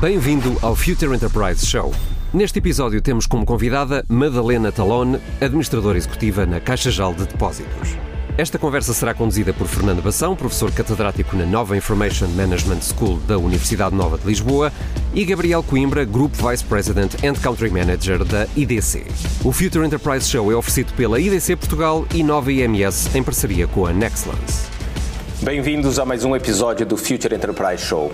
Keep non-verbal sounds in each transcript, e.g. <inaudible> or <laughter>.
Bem-vindo ao Future Enterprise Show. Neste episódio temos como convidada Madalena Talone, administradora executiva na Caixa Geral de Depósitos. Esta conversa será conduzida por Fernando Bação, professor catedrático na Nova Information Management School da Universidade Nova de Lisboa, e Gabriel Coimbra, Group Vice President and Country Manager da IDC. O Future Enterprise Show é oferecido pela IDC Portugal e Nova IMS em parceria com a Nexlance. Bem-vindos a mais um episódio do Future Enterprise Show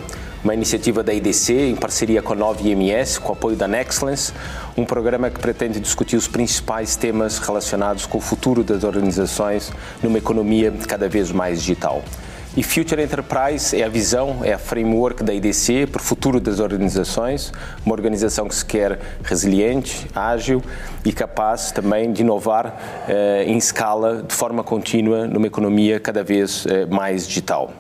uma iniciativa da IDC em parceria com a 9IMS, com o apoio da Nexlance, um programa que pretende discutir os principais temas relacionados com o futuro das organizações numa economia cada vez mais digital. E Future Enterprise é a visão, é a framework da IDC para o futuro das organizações, uma organização que se quer resiliente, ágil e capaz também de inovar eh, em escala, de forma contínua, numa economia cada vez eh, mais digital.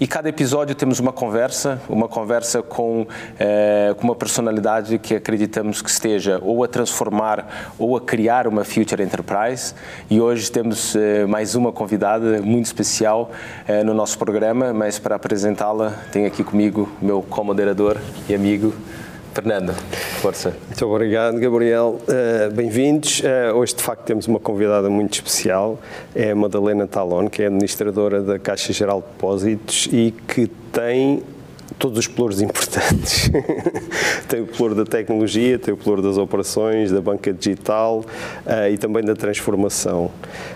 E cada episódio temos uma conversa, uma conversa com, eh, com uma personalidade que acreditamos que esteja ou a transformar ou a criar uma Future Enterprise. E hoje temos eh, mais uma convidada muito especial eh, no nosso programa, mas para apresentá-la tenho aqui comigo meu co-moderador e amigo Fernando, força. Muito obrigado, Gabriel. Uh, Bem-vindos. Uh, hoje, de facto, temos uma convidada muito especial, é a Madalena Talon, que é administradora da Caixa Geral de Depósitos e que tem todos os pelouros <laughs> importantes. tem o pelouro da tecnologia, tem o pelouro das operações, da banca digital uh, e também da transformação.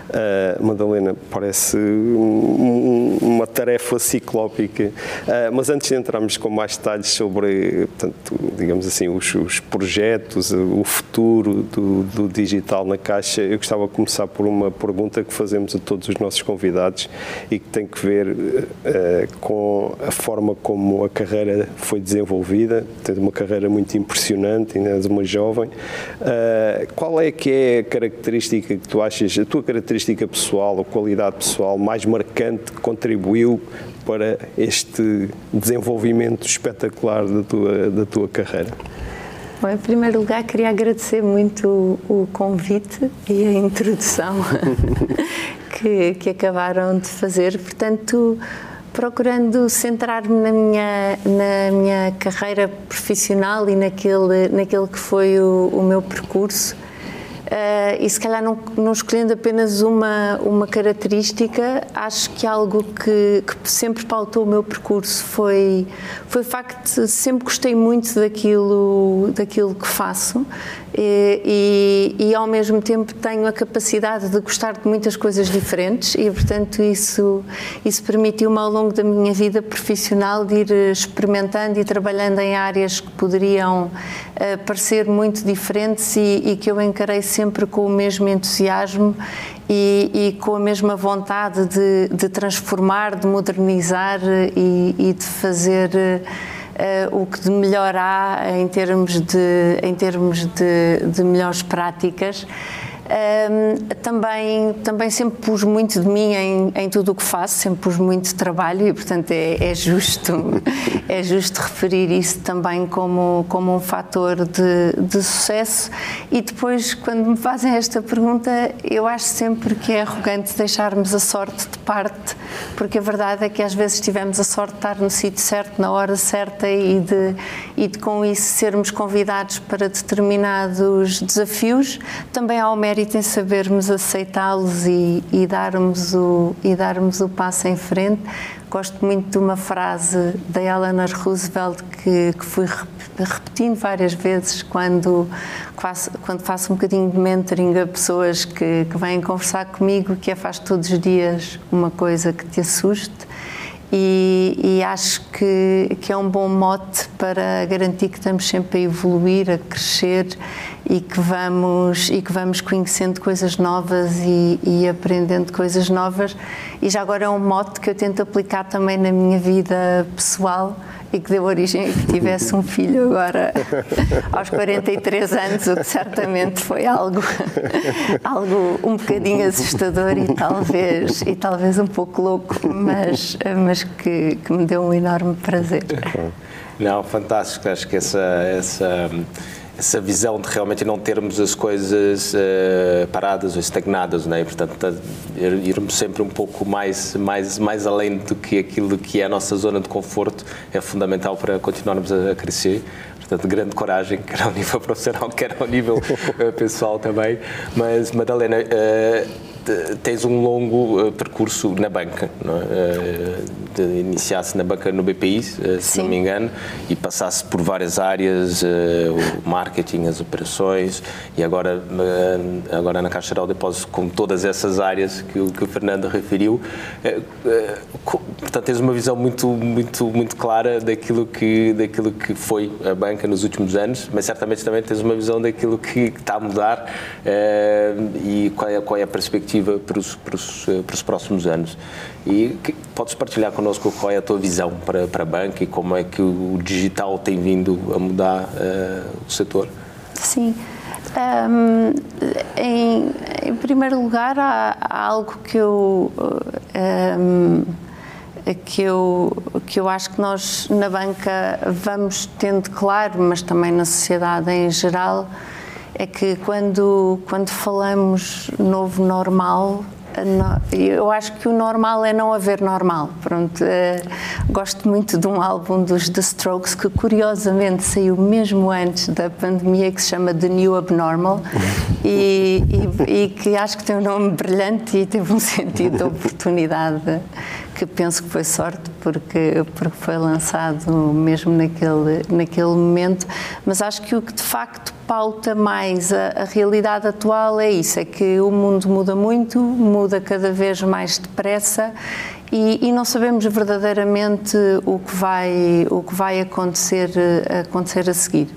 Uh, Madalena, parece um, uma tarefa ciclópica, uh, mas antes de entrarmos com mais detalhes sobre, portanto, digamos assim, os, os projetos, o futuro do, do, digital na Caixa, eu gostava de começar por uma pergunta que fazemos a todos os nossos convidados e que tem que ver com a forma como a carreira foi desenvolvida, tens uma carreira muito impressionante, ainda és uma jovem. Uh, qual é que é a característica que tu achas, a tua característica pessoal, a qualidade pessoal mais marcante que contribuiu para este desenvolvimento espetacular da tua, da tua carreira? Bom, em primeiro lugar, queria agradecer muito o, o convite e a introdução <laughs> que, que acabaram de fazer. Portanto, procurando centrar-me na minha, na minha carreira profissional e naquele, naquele que foi o, o meu percurso. Uh, e se calhar não, não, escolhendo apenas uma, uma característica, acho que algo que, que, sempre pautou o meu percurso foi, foi o facto de sempre gostei muito daquilo, daquilo que faço e, e, e, ao mesmo tempo tenho a capacidade de gostar de muitas coisas diferentes e portanto isso isso permitiu-me ao longo da minha vida profissional de ir experimentando e trabalhando em áreas que poderiam uh, parecer muito diferentes e, e, que eu encarei sempre com o mesmo entusiasmo e, com a mesma vontade de, de transformar, de modernizar e, de fazer uh, o que de melhor há em termos de, em termos de, de melhores práticas. Um, também, também sempre pus muito de mim em, em tudo o que faço, sempre pus muito trabalho e, portanto, é, é, justo, <laughs> é justo referir isso também como, como um fator de, de sucesso. E depois, quando me fazem esta pergunta, eu acho sempre que é arrogante deixarmos a sorte de parte, porque a verdade é que às vezes tivemos a sorte de estar no sítio certo, na hora certa e de, e de com isso sermos convidados para determinados desafios. Também há o mérito mérito em sabermos aceitá-los e, e, darmos o, e darmos o passo em frente. Gosto muito de uma frase da Eleanor Roosevelt que, que fui repetindo várias vezes quando faço, quando faço um bocadinho de mentoring a pessoas que, que vêm conversar comigo, que é faz todos os dias uma coisa que te assuste. E, e, acho que, que é um bom mote para garantir que estamos sempre a evoluir, a crescer e que vamos e que vamos conhecendo coisas novas e, e, aprendendo coisas novas e já agora é um mote que eu tento aplicar também na minha vida pessoal e que deu origem a que tivesse um filho agora <laughs> aos 43 anos, o que certamente foi algo algo um bocadinho assustador e talvez e talvez um pouco louco, mas mas que, que me deu um enorme prazer. Não, fantástico. Acho que essa essa essa visão de realmente não termos as coisas uh, paradas ou estagnadas, né? E, portanto, irmos sempre um pouco mais, mais, mais além do que aquilo que é a nossa zona de conforto é fundamental para continuarmos a, a crescer. Portanto, grande coragem, quer ao nível <laughs> profissional, quer ao nível uh, pessoal também. Mas, Madalena, uh, tens um longo uh, percurso na banca, uh, iniciaste na banca no BPI, uh, se Sim. não me engano, e passaste por várias áreas, o marketing, as operações, e agora, agora na Caixa Geral de Depósitos, com todas essas áreas que, que o Fernando referiu. portanto, tens uma visão muito, muito, muito clara daquilo que, daquilo que foi a banca nos últimos anos, mas certamente também tens uma visão daquilo que está a mudar e qual é, qual é a perspectiva perspectiva para os, para os, para os próximos anos. E que, podes partilhar connosco qual é a tua visão para, para a banca e como é que o digital tem vindo a mudar uh, o setor? Sim. Um, em, em, primeiro lugar, há, há algo que eu, um, que, eu, que eu acho que nós na banca vamos tendo claro, mas também na sociedade em geral, é que quando, quando falamos novo normal, eu acho que o normal é não haver normal. Pronto, eh, gosto muito de um álbum dos The Strokes que curiosamente saiu mesmo antes da pandemia que se chama The New Abnormal e, e, e que acho que tem um nome brilhante e teve um <laughs> sentido de oportunidade que penso que foi sorte porque porque foi lançado mesmo naquele naquele momento, mas acho que o que de facto pauta mais a, a, realidade atual é isso, é que o mundo muda muito, muda cada vez mais depressa e, e, não sabemos verdadeiramente o que vai, o que vai acontecer, acontecer a seguir.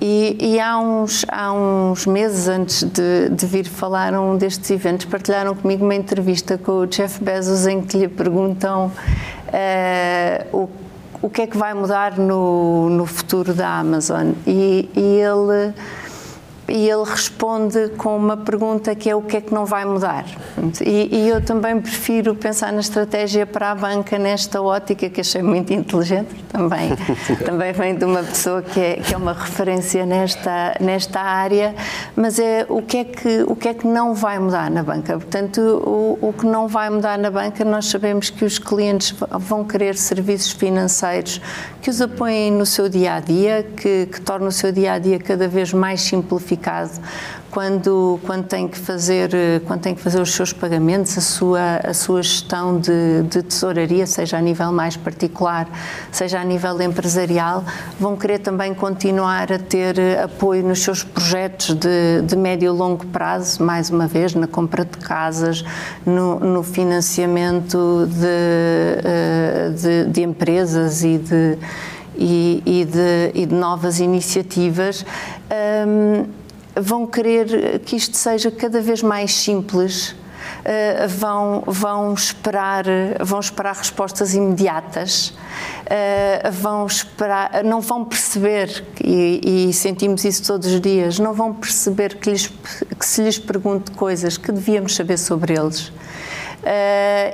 E, e há, uns, há uns meses antes de, de vir falar um destes eventos, partilharam comigo uma entrevista com o Jeff Bezos em que lhe perguntam uh, o o que é que vai mudar no, no futuro da Amazon. E, e, ele, e ele responde com uma pergunta que é o que é que não vai mudar. E, e, eu também prefiro pensar na estratégia para a banca nesta ótica, que achei muito inteligente, também, <laughs> também vem de uma pessoa que é, que é uma referência nesta, nesta área, mas é o que é, que, o que é que não vai mudar na banca. Portanto, o, o que não vai mudar na banca, nós sabemos que os clientes vão querer serviços financeiros que os apoiem no seu dia a dia, que, que tornem o seu dia a dia cada vez mais simplificado quando, quando, tem que fazer, quando tem que fazer os seus pagamentos, a sua, a sua gestão de, de tesouraria, seja a nível mais particular, seja a nível empresarial, vão querer também continuar a ter apoio nos seus projetos de, de médio e longo prazo, mais uma vez, na compra de casas, no, no financiamento de, eh, de, de empresas e de e, e, de, e de, novas iniciativas. Um, vão querer que isto seja cada vez mais simples, Uh, vão, vão, esperar, vão esperar respostas imediatas, uh, vão esperar, não vão perceber, e, e, sentimos isso todos os dias, não vão perceber que, lhes, que se lhes pergunte coisas que devíamos saber sobre eles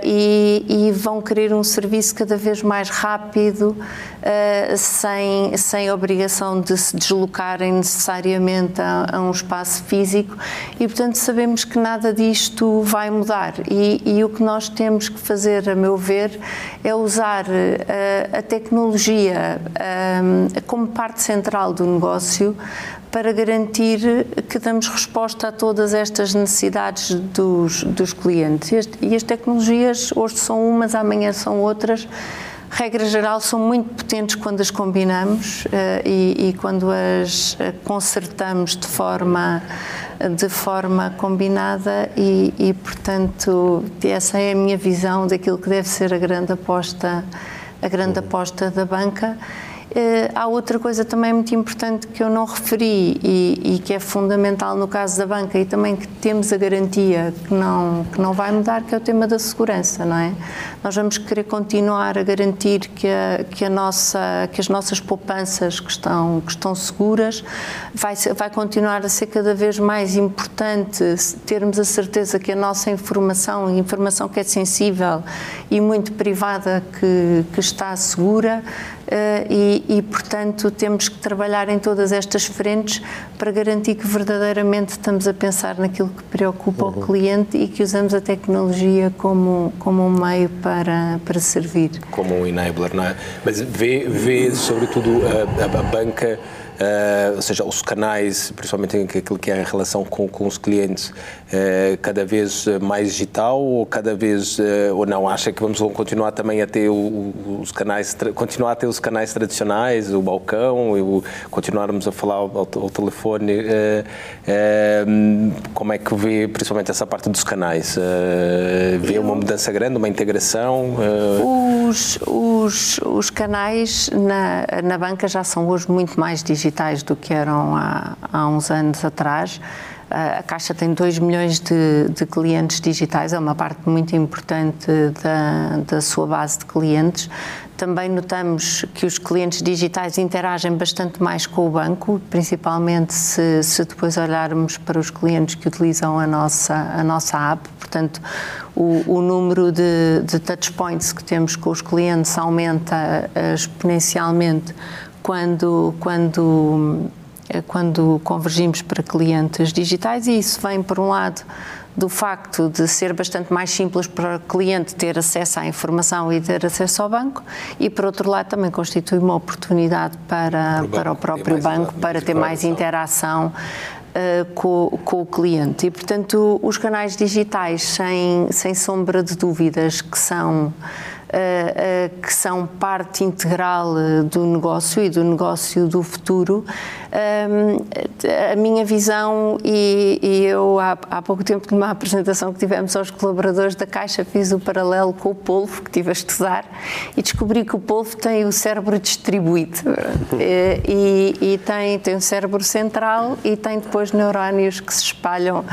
e, e, vão querer um serviço cada vez mais rápido, uh, sem, sem obrigação de se deslocarem necessariamente a, a, um espaço físico e, portanto, sabemos que nada disto vai mudar. E, e o que nós temos que fazer, a meu ver, é usar uh, a tecnologia como parte central do negócio para garantir que damos resposta a todas estas necessidades dos, dos clientes. E as tecnologias hoje são umas, amanhã são outras. Regra geral, são muito potentes quando as combinamos uh, e, e, quando as eh, consertamos de forma, de forma combinada e, e, portanto, essa é a minha visão daquilo que deve ser a grande aposta, a grande aposta da banca há outra coisa também muito importante que eu não referi e, e, que é fundamental no caso da banca e também que temos a garantia que não, que não vai mudar, que é o tema da segurança, não é? Nós vamos querer continuar a garantir que, a, que, a nossa, que as nossas poupanças que estão, que estão seguras, vai, vai continuar a ser cada vez mais importante termos a certeza que a nossa informação, informação que é sensível e muito privada, que, que está segura, Uh, e, e, portanto, temos que trabalhar em todas estas frentes para garantir que verdadeiramente estamos a pensar naquilo que preocupa uhum. o cliente e que usamos a tecnologia como, como um meio para, para servir. Como um enabler, não é? Mas vê, vê sobretudo, a, a, a banca uh, ou seja, os canais, principalmente aquilo que é a relação com, com os clientes, uh, cada vez mais digital ou cada vez, uh, ou não, acha que vamos continuar também a ter o, os canais, continuar a ter os canais tradicionais, o balcão, e continuarmos a falar ao, ao telefone, como é que vê principalmente essa parte dos canais? vê uma mudança grande, uma integração? Os, os, os canais na, na banca já são hoje muito mais digitais digitais do que eram há, há uns anos atrás. A Caixa tem 2 milhões de, de, clientes digitais, é uma parte muito importante da, da sua base de clientes. Também notamos que os clientes digitais interagem bastante mais com o banco, principalmente se, se depois olharmos para os clientes que utilizam a nossa, a nossa app. Portanto, o, o número de, de touchpoints que temos com os clientes aumenta exponencialmente quando, quando, eh, quando convergimos para clientes digitais e isso vem, por um lado, do facto de ser bastante mais simples para o cliente ter acesso à informação e ter acesso ao banco e, por outro lado, também constitui uma oportunidade para, para, para o próprio banco, para ter mais interação uh, com, com, o cliente. E, portanto, os canais digitais, sem, sem sombra de dúvidas, que são uh, uh, que são parte integral do negócio e do negócio do futuro, a minha visão, e, e eu há, há, pouco tempo numa apresentação que tivemos aos colaboradores da Caixa fiz o paralelo com o polvo que estive a estudar e descobri que o polvo tem o cérebro distribuído <laughs> e, e tem, tem um cérebro central e tem depois neurónios que se espalham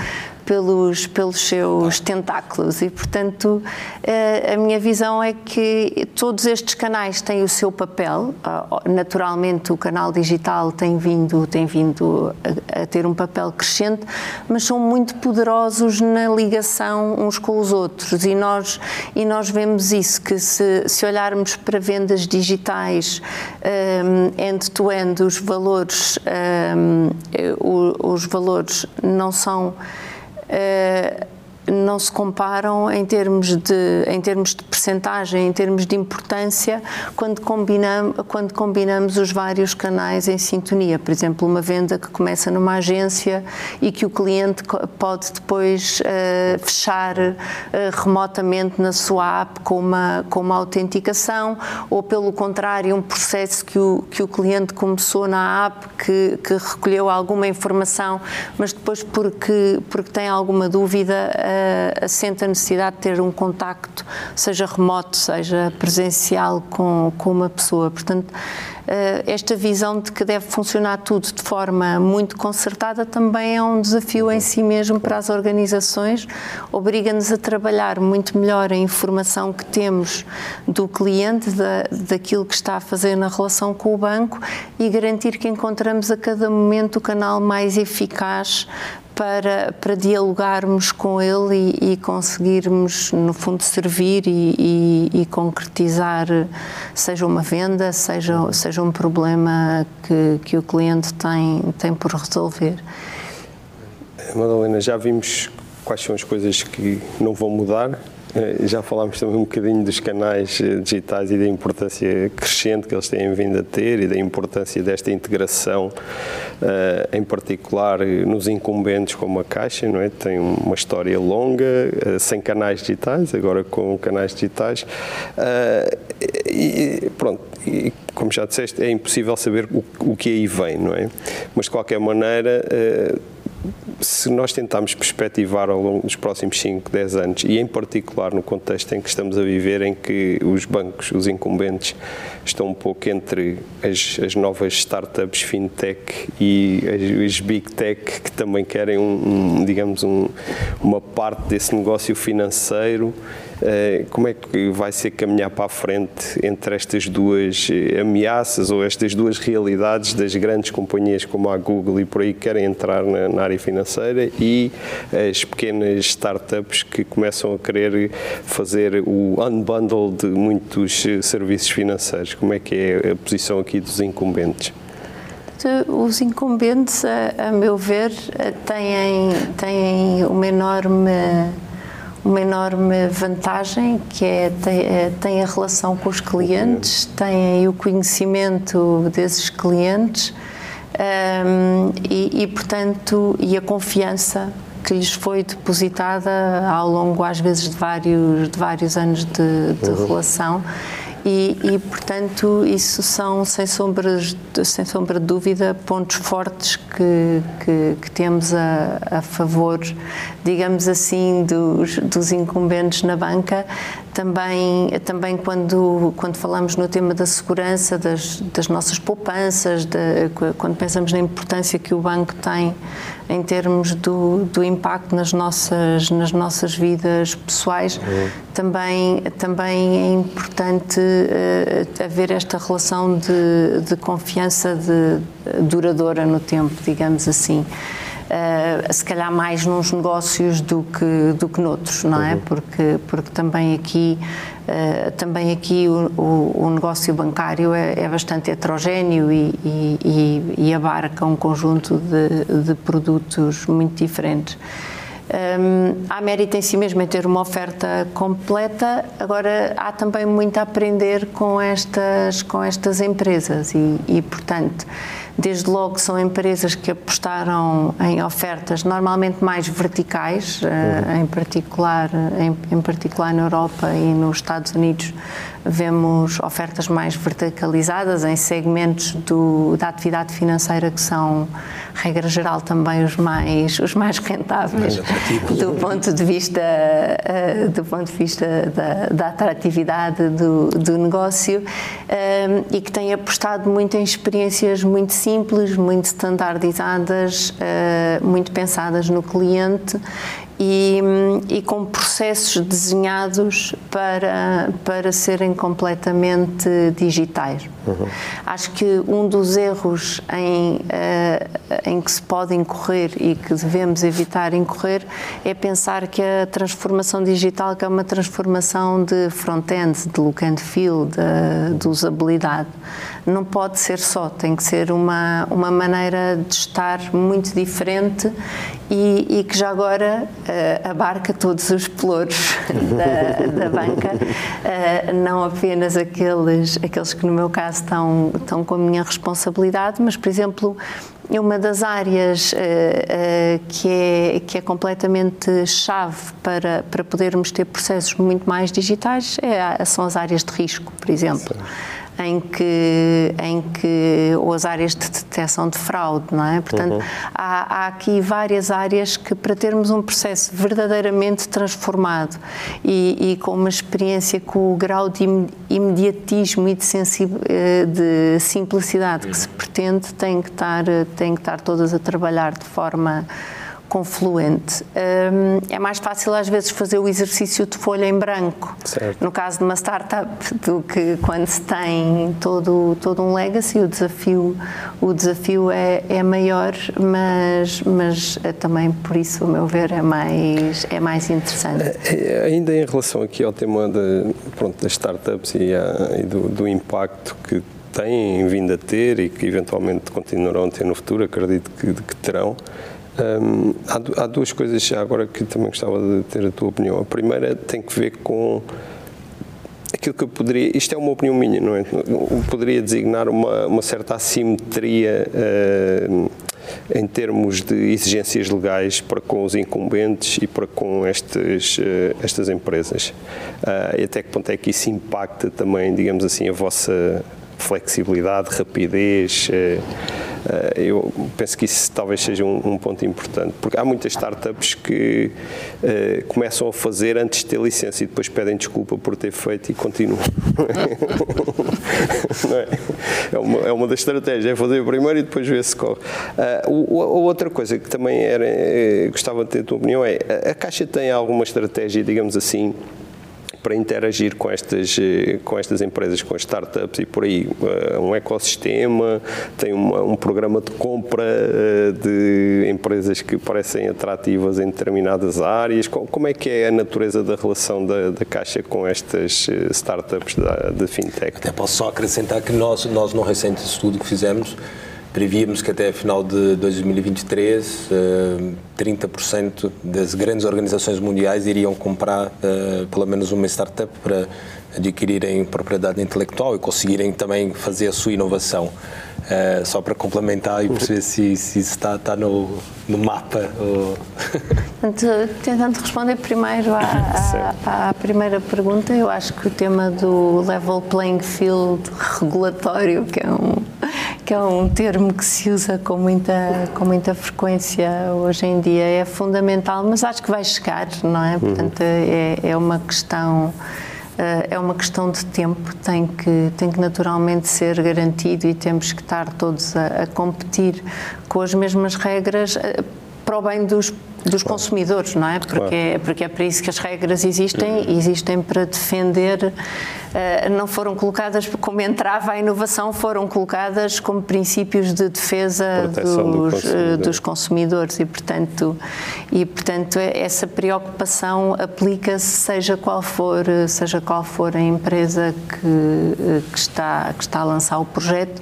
pelos, pelos seus tentáculos e, portanto, eh, a minha visão é que todos estes canais têm o seu papel. Ah, naturalmente, o canal digital tem vindo, tem vindo a, a ter um papel crescente, mas são muito poderosos na ligação uns com os outros. E nós, e nós vemos isso, que se, se olharmos para vendas digitais um, end-to-end, -end, os valores, um, os valores não são uh, não se comparam em termos de, em termos de percentagem, em termos de importância, quando combinamos, quando combinamos os vários canais em sintonia. Por exemplo, uma venda que começa numa agência e que o cliente pode depois uh, fechar uh, remotamente na sua app com uma, com uma autenticação, ou pelo contrário, um processo que o, que o cliente começou na app, que, que recolheu alguma informação, mas depois porque, porque tem alguma dúvida, uh, a necessidade de ter um contacto, seja remoto, seja presencial, com, com uma pessoa. Portanto, esta visão de que deve funcionar tudo de forma muito concertada também é um desafio em si mesmo para as organizações, obriga-nos a trabalhar muito melhor a informação que temos do cliente, da, daquilo que está a fazer na relação com o banco e garantir que encontramos a cada momento o canal mais eficaz para, para dialogarmos com ele e, e conseguirmos, no fundo, servir e, e, e, concretizar, seja uma venda, seja, seja um problema que, que o cliente tem, tem por resolver. Madalena, já vimos quais são as coisas que não vão mudar já falámos também um bocadinho dos canais eh, digitais e da importância crescente que eles têm vindo a ter e da importância desta integração, eh, em particular nos incumbentes como a Caixa, não é? Tem uma história longa, sem canais digitais, agora com canais digitais. E pronto, e, como já disseste, é impossível saber o que aí vem, não é? Mas de qualquer maneira se nós tentarmos perspectivar ao longo dos próximos 5, 10 anos, e em particular no contexto em que estamos a viver, em que os bancos, os incumbentes, estão um pouco entre as, as novas startups fintech e as, as, big tech que também querem, um, um digamos, um, uma parte desse negócio financeiro, como é que vai ser caminhar para a frente entre estas duas ameaças ou estas duas realidades das grandes companhias como a Google e por aí que querem entrar na, na área financeira e as pequenas startups que começam a querer fazer o unbundle de muitos serviços financeiros? Como é que é a posição aqui dos incumbentes? Os incumbentes, a, a meu ver, têm, têm uma enorme uma enorme vantagem que é tem a relação com os clientes, têm o conhecimento desses clientes um, e, e, portanto, e a confiança que lhes foi depositada ao longo, às vezes, de vários, de vários anos de, de uhum. relação. E, e, portanto, isso são, sem, sombras, sem sombra de dúvida, pontos fortes que, que, que temos a, a, favor, digamos assim, dos, dos incumbentes na banca. Também, também quando, quando falamos no tema da segurança, das, das nossas poupanças, de, quando pensamos na importância que o banco tem em termos do, do impacto nas nossas, nas nossas vidas pessoais, uhum. também, também é importante uh, haver esta relação de, de confiança de, duradoura no tempo, digamos assim. Uh, se calhar mais nos negócios do que, do que noutros, não é? Uhum. Porque, porque também aqui, uh, também aqui o, o, o, negócio bancário é, é bastante heterogéneo e, e, e, abarca um conjunto de, de produtos muito diferentes. Um, há mérito em si mesmo em ter uma oferta completa, agora há também muito a aprender com estas, com estas empresas e, e portanto, Desde logo são empresas que apostaram em ofertas normalmente mais verticais, eh, uhum. em, particular, em, em, particular na Europa e nos Estados Unidos vemos ofertas mais verticalizadas em segmentos do, da atividade financeira que são, regra geral, também os mais, os mais rentáveis do ponto de vista, uh, do ponto de vista da, da atratividade do, do negócio uh, e que têm apostado muito em experiências muito simples, muito standardizadas, uh, muito pensadas no cliente e, e, com processos desenhados para, para serem completamente digitais. Uhum. Acho que um dos erros em, uh, em que se pode incorrer e que devemos evitar incorrer é pensar que a transformação digital que é uma transformação de front-end, de look and feel, de, de usabilidade. Não pode ser só, tem que ser uma, uma maneira de estar muito diferente e, e que já agora uh, abarca todos os pelouros da, da banca, uh, não apenas aqueles, aqueles que no meu caso estão, estão com a minha responsabilidade, mas, por exemplo, uma das áreas uh, uh, que, é, que é completamente chave para, para podermos ter processos muito mais digitais é, são as áreas de risco, por exemplo. Sim em que, em que ou as áreas de detecção de fraude, não é? Portanto, uhum. há, há, aqui várias áreas que para termos um processo verdadeiramente transformado e, e com uma experiência com o grau de imediatismo e de, eh, de simplicidade que se pretende, tem que estar, tem que estar todas a trabalhar de forma confluente. Um, é mais fácil às vezes fazer o exercício de folha em branco, certo. no caso de uma startup, do que quando se tem todo, todo um legacy, o desafio, o desafio é, é maior, mas, mas é também por isso, a meu ver, é mais, é mais interessante. É, é, ainda em relação aqui ao tema de, pronto, das startups e, a, e do, do impacto que têm vindo a ter e que eventualmente continuarão a ter no futuro, acredito que, que terão. Um, há, há, duas coisas agora que também gostava de ter a tua opinião. A primeira tem que ver com aquilo que eu poderia. Isto é uma opinião minha, não é? Eu poderia designar uma, uma certa assimetria uh, em termos de exigências legais para com os incumbentes e para com estes, uh, estas empresas. Uh, e até que ponto é que isso impacta também, digamos assim, a vossa flexibilidade, rapidez. Eh, eh, eu penso que isso talvez seja um, ponto importante, porque há muitas startups que uh, começam a fazer antes de ter licença e depois pedem desculpa por ter feito e continuam. <laughs> é? É, uma, é uma das estratégias, é fazer primeiro e depois ver se corre. Uh, a outra coisa que também era, gostava de ter a tua opinião é, a Caixa tem alguma estratégia, digamos assim, para interagir com estas, com estas empresas, com as startups e por aí, um ecossistema, tem uma, um programa de compra de empresas que parecem atrativas em determinadas áreas. Como é que é a natureza da relação da, da Caixa com estas startups de fintech? Até posso só acrescentar que nós, nós no recente estudo que fizemos, prevíamos que até final de 2023 30% eh, das grandes organizações mundiais iriam comprar eh, pelo menos uma startup para adquirirem propriedade intelectual e conseguirem também fazer a sua inovação. Uh, só para complementar e perceber se, se isso está, está no, no mapa. Ou... Tentando responder primeiro à, <laughs> à, à, primeira pergunta, eu acho que o tema do level playing field regulatório, que é um, que é um termo que se usa com muita, com muita frequência hoje em dia, é fundamental, mas acho que vai chegar, não é? Portanto, é, é uma questão é uma questão de tempo, tem que, tem que naturalmente ser garantido e temos que estar todos a, a competir com as mesmas regras eh, para o bem dos dos claro. consumidores, não é? Porque, claro. é? porque é para isso que as regras existem, existem para defender eh, não foram colocadas como entrava a inovação, foram colocadas como princípios de defesa dos, do consumidor. dos, consumidores e portanto e portanto essa preocupação aplica-se seja qual for seja qual for a empresa que, que está que está a lançar o projeto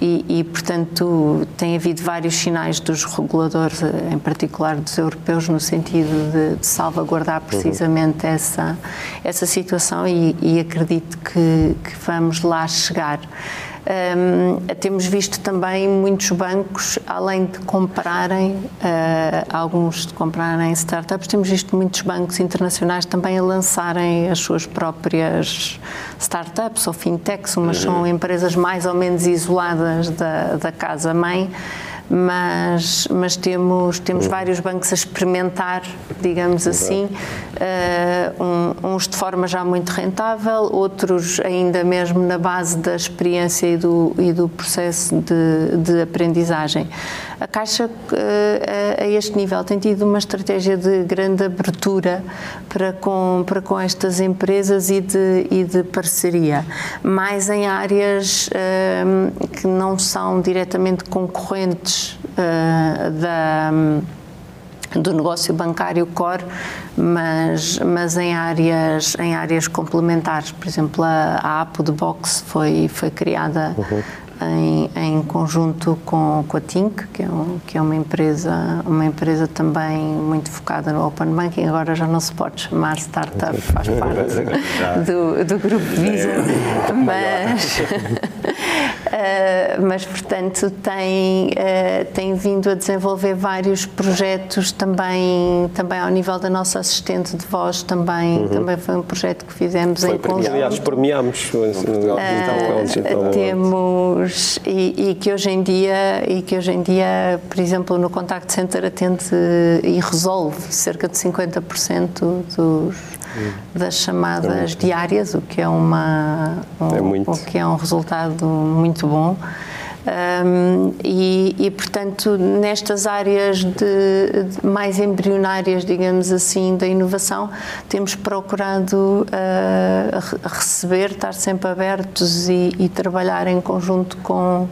e, e portanto tem havido vários sinais dos reguladores, em particular dos europeus, no sentido de, de salvaguardar precisamente uhum. essa essa situação e, e acredito que, que vamos lá chegar. Um, temos visto também muitos bancos, além de comprarem, uh, alguns de comprarem startups, temos visto muitos bancos internacionais também a lançarem as suas próprias startups ou fintechs, umas são uhum. empresas mais ou menos isoladas da, da casa-mãe mas, mas temos, temos uhum. vários bancos a experimentar, digamos assim, uh, um, uns de forma já muito rentável, outros ainda mesmo na base da experiência e do, e do processo de, de aprendizagem. A Caixa, uh, a, este nível, tem tido uma estratégia de grande abertura para com, para com estas empresas e de, e de parceria, mais em áreas uh, que não são diretamente concorrentes uh, da do negócio bancário core, mas, mas em, áreas, em áreas complementares. Por exemplo, a, a Apo de Box foi, foi criada uhum em, em conjunto com, com a Tink, que é, um, que é uma, empresa, uma empresa também muito focada no Open Banking. Agora já não se pode chamar startup, <laughs> faz parte do, do grupo Visa, é, mas, uh, <laughs> mas portanto tem, uh, tem vindo a desenvolver vários projetos também, também ao nível da nossa assistente de voz, também, uhum. também foi um projeto que fizemos foi em conjunto. Aliás, premiámos. Uh, temos e, e, que hoje em dia e que hoje em dia, por exemplo, no contact center atende e resolve cerca de 50% dos das chamadas é diárias, o que é uma um, é o que é um resultado muito bom. Um, e, e, portanto, nestas áreas de, de, mais embrionárias, digamos assim, da inovação, temos procurado uh, receber, estar sempre abertos e, e, trabalhar em conjunto com,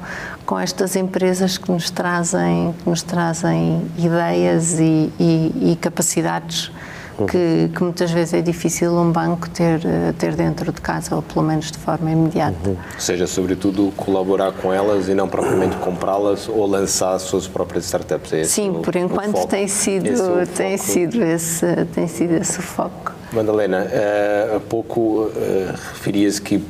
com estas empresas que nos trazem, que nos trazem ideias e, e capacidades que, que, muitas vezes é difícil um banco ter, eh, ter dentro de casa, ou pelo menos de forma imediata. Uhum. Ou seja, sobretudo colaborar com elas e não propriamente comprá-las ou lançar as suas próprias startups. É Sim, o, por enquanto tem sido, esse tem, sido esse, tem sido esse o foco. Madalena, uh, há pouco uh, referias que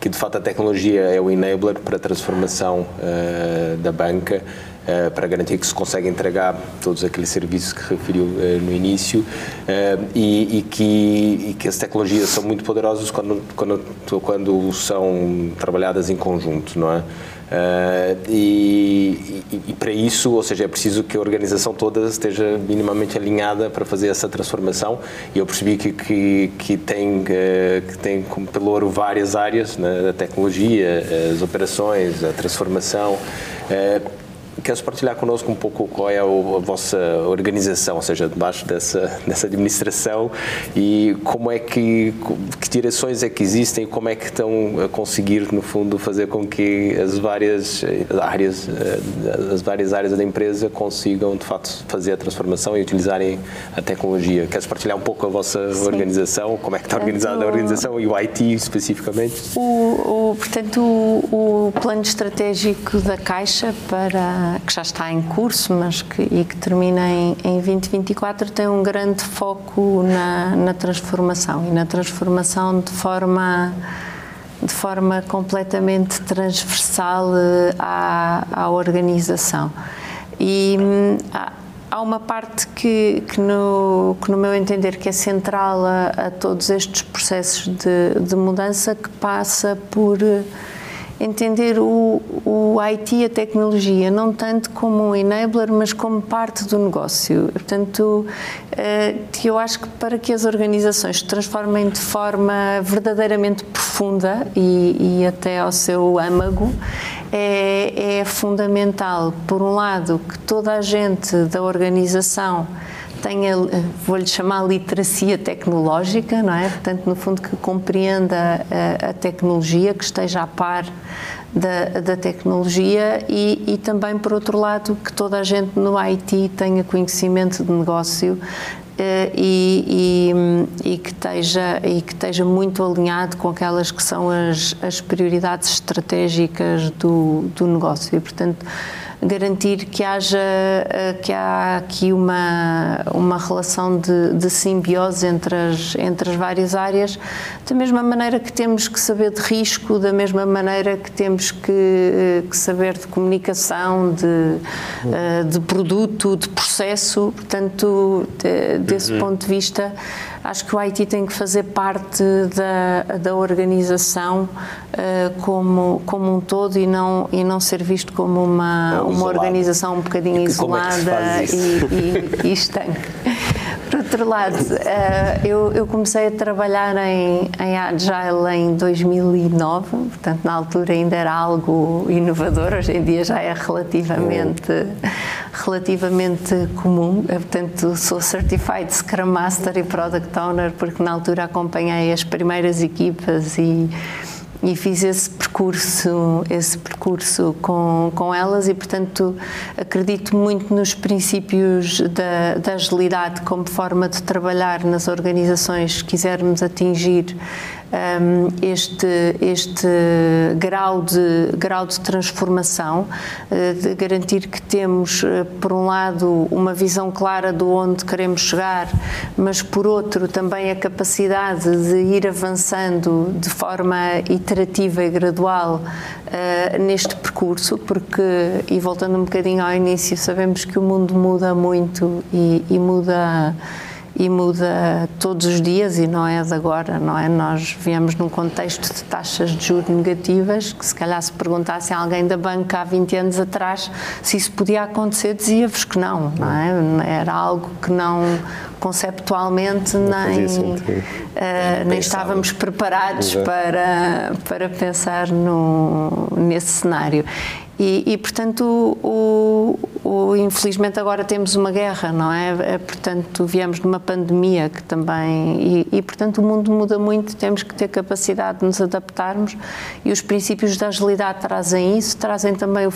que de facto a tecnologia é o enabler para a transformação uh, da banca. Eh, para garantir que se consegue entregar todos aqueles serviços que referiu uh, no início uh, e, e, que, e que as tecnologias são muito poderosas quando, quando, quando são trabalhadas em conjunto, não é? Uh, e, e, e, para isso, ou seja, é preciso que a organização toda esteja minimamente alinhada para fazer essa transformação. E eu percebi que, que, que tem, que tem como pelouro várias áreas, né? a tecnologia, as operações, a transformação. Uh, queres partilhar connosco um pouco qual é a, vossa organização, ou seja, debaixo dessa, dessa administração e como é que, que direções é que existem, como é que estão a conseguir, no fundo, fazer com que as várias áreas, eh, as várias áreas da empresa consigam, de facto, fazer a transformação e utilizarem a tecnologia. Queres partilhar um pouco a vossa Sim. organização, como é que está organizada a organização e o IT especificamente? O, o portanto, o, o plano estratégico da Caixa para que já está em curso, mas que, e que termina em, em 2024, tem um grande foco na, na transformação e na transformação de forma de forma completamente transversal eh, à, à organização. E hum, há, há uma parte que, que, no, que, no meu entender, que é central a, a todos estes processos de, de mudança, que passa por entender o, o IT, a tecnologia, não tanto como um enabler, mas como parte do negócio. Portanto, eh, eu acho que para que as organizações se transformem de forma verdadeiramente profunda e, e até ao seu âmago, é, é fundamental, por um lado, que toda a gente da organização tenha, vou-lhe chamar literacia tecnológica, não é? Portanto, no fundo, que compreenda a, a tecnologia, que esteja a par da, da tecnologia e, e, também, por outro lado, que toda a gente no IT tenha conhecimento de negócio eh, e, e, e, que esteja, e que esteja muito alinhado com aquelas que são as, as prioridades estratégicas do, do negócio. E, portanto, garantir que haja eh, que há aqui uma uma relação de, de simbiose entre as entre as várias áreas da mesma maneira que temos que saber de risco da mesma maneira que temos que, eh, que saber de comunicação de eh, de produto de processo portanto de, desse uhum. ponto de vista Acho que o IT tem que fazer parte da, da organização uh, como, como um todo e não, e não ser visto como uma, é uma organização um bocadinho e isolada é e, e, e estanque. <laughs> Por outro lado, uh, eu, eu, comecei a trabalhar em, em Agile em 2009, portanto, na altura ainda era algo inovador, hoje em dia já é relativamente, relativamente comum. Eu, portanto, sou Certified Scrum Master e Product Owner, porque na altura acompanhei as primeiras equipas e e fiz esse percurso, esse percurso com, com elas e, portanto, acredito muito nos princípios da, da agilidade como forma de trabalhar nas organizações, quisermos atingir um, este, este grau, de, grau de transformação, uh, de garantir que temos, uh, por um lado, uma visão clara de onde queremos chegar, mas por outro também a capacidade de ir avançando de forma iterativa e gradual uh, neste percurso, porque, e voltando um bocadinho ao início, sabemos que o mundo muda muito e, e muda e muda todos os dias e não é de agora, não é? Nós viemos num contexto de taxas de juros negativas, que se calhar se perguntasse a alguém da banca há 20 anos atrás se isso podia acontecer, dizia-vos que não, não é? Era algo que não conceptualmente nem, uh, nem estávamos preparados para, para pensar no, nesse cenário. E, e portanto, o, o, infelizmente agora temos uma guerra, não é? é portanto, viemos de uma pandemia que também. E, e, portanto, o mundo muda muito, temos que ter capacidade de nos adaptarmos e os princípios da agilidade trazem isso, trazem também o,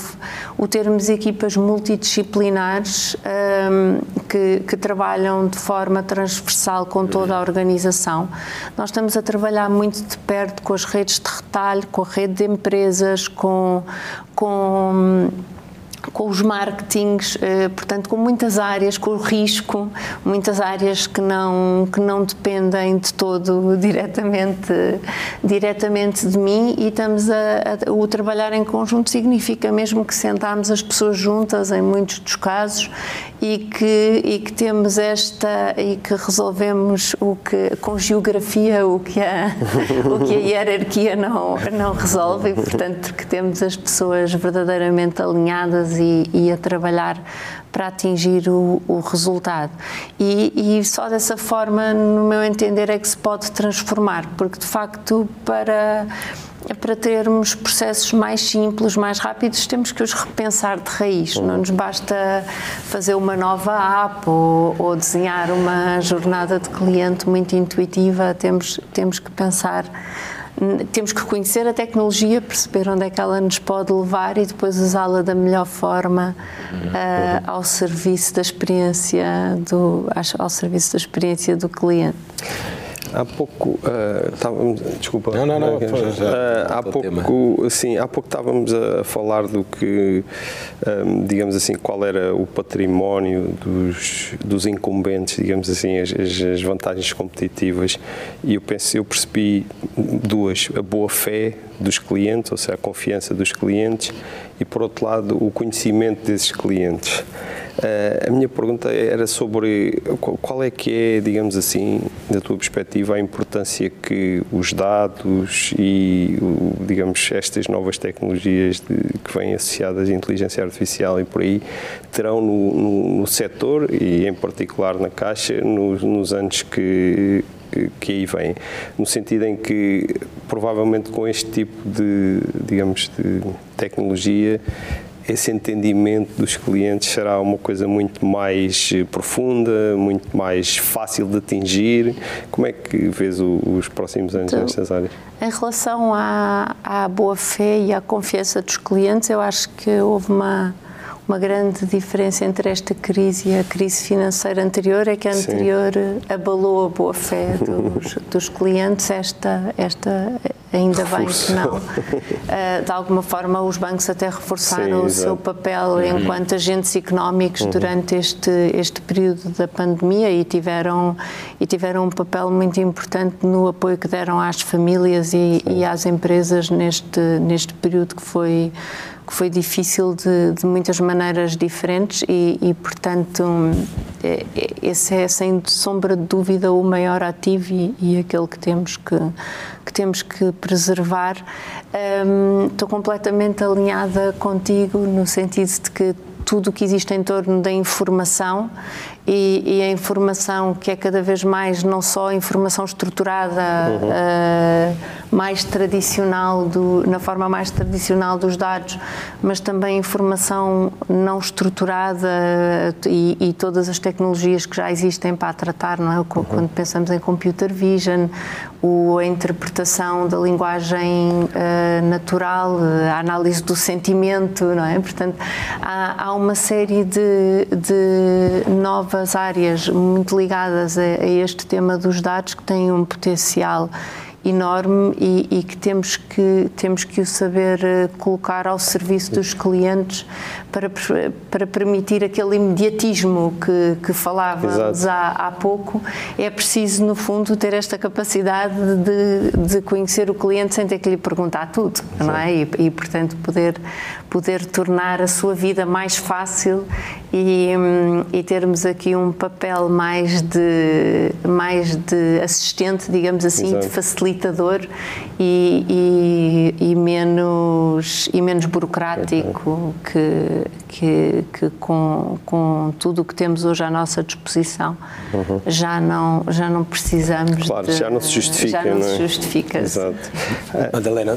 o termos equipas multidisciplinares um, que, que trabalham de forma transversal com toda a organização. Nós estamos a trabalhar muito de perto com as redes de retalho, com a rede de empresas, com com 嗯。Com os marketings, eh, portanto, com muitas áreas, com o risco, muitas áreas que não, que não dependem de todo <laughs> diretamente, diretamente de mim e estamos a, a, o trabalhar em conjunto significa mesmo que sentámos as pessoas juntas em muitos dos casos e que, e que temos esta e que resolvemos o que com geografia o que a, <laughs> o que a hierarquia não, não resolve e portanto que temos as pessoas verdadeiramente alinhadas e, e a trabalhar para atingir o, o resultado. E, e, só dessa forma, no meu entender, é que se pode transformar, porque de facto, para para termos processos mais simples, mais rápidos, temos que os repensar de raiz. Não nos basta fazer uma nova app ou, ou desenhar uma jornada de cliente muito intuitiva, temos, temos que pensar temos que conhecer a tecnologia, perceber onde é que ela nos pode levar e depois usá-la da melhor forma uh, ao serviço da experiência do ao serviço da experiência do cliente. Há pouco uh, estávamos, desculpa. Não, não, não. Uh, há pouco, sim, há pouco estávamos a falar do que, um, digamos assim, qual era o património dos, dos incumbentes, digamos assim, as, as vantagens competitivas. E eu penso, eu percebi duas: a boa fé dos clientes, ou seja, a confiança dos clientes, e por outro lado, o conhecimento desses clientes. Uh, a minha pergunta era sobre qual é que é, digamos assim, da tua perspectiva, a importância que os dados e, digamos, estas novas tecnologias de, que vêm associadas à inteligência artificial e por aí terão no, no, no setor e, em particular, na Caixa, nos, nos anos que, que aí vêm, no sentido em que provavelmente com este tipo de, digamos, de tecnologia esse entendimento dos clientes será uma coisa muito mais eh, profunda, muito mais fácil de atingir. Como é que vês o, os próximos anos então, nestas áreas? Em relação à, à boa fé e à confiança dos clientes, eu acho que houve uma uma grande diferença entre esta crise e a crise financeira anterior é que a anterior Sim. abalou a boa fé dos, <laughs> dos clientes, esta, esta ainda Reforço. bem que não. Uh, de alguma forma, os bancos até reforçaram Sim, o seu papel uhum. enquanto agentes económicos uhum. durante este, este período da pandemia e tiveram, e tiveram um papel muito importante no apoio que deram às famílias e, e às empresas neste, neste período que foi que foi difícil de, de muitas maneiras diferentes e, e, portanto, é, é, esse é sem sombra de dúvida o maior ativo e, e aquele que temos que, que temos que preservar. Um, estou completamente alinhada contigo no sentido de que tudo o que existe em torno da informação e, e, a informação que é cada vez mais não só informação estruturada uhum. uh, mais tradicional do, na forma mais tradicional dos dados mas também informação não estruturada e, e todas as tecnologias que já existem para tratar não é uhum. quando pensamos em computer vision o, a interpretação da linguagem uh, natural a análise do sentimento não é portanto há, há uma série de, de novas novas áreas muito ligadas a, a este tema dos dados que têm um potencial enorme e, e, que temos que temos que o saber eh, colocar ao serviço dos clientes para, para permitir aquele imediatismo que, que falávamos há, há, pouco. É preciso, no fundo, ter esta capacidade de, de conhecer o cliente sem ter que lhe perguntar tudo, não é? E, e, portanto, poder, poder tornar a sua vida mais fácil e, e termos aqui um papel mais de, mais de assistente, digamos assim, Exato. de facilitador e, e, e, menos, e menos burocrático que, que, que com, com tudo o que temos hoje à nossa disposição uhum. já, não, já não precisamos claro, de, já não se justifica já não, não é? se justifica Exato. <laughs> Madalena,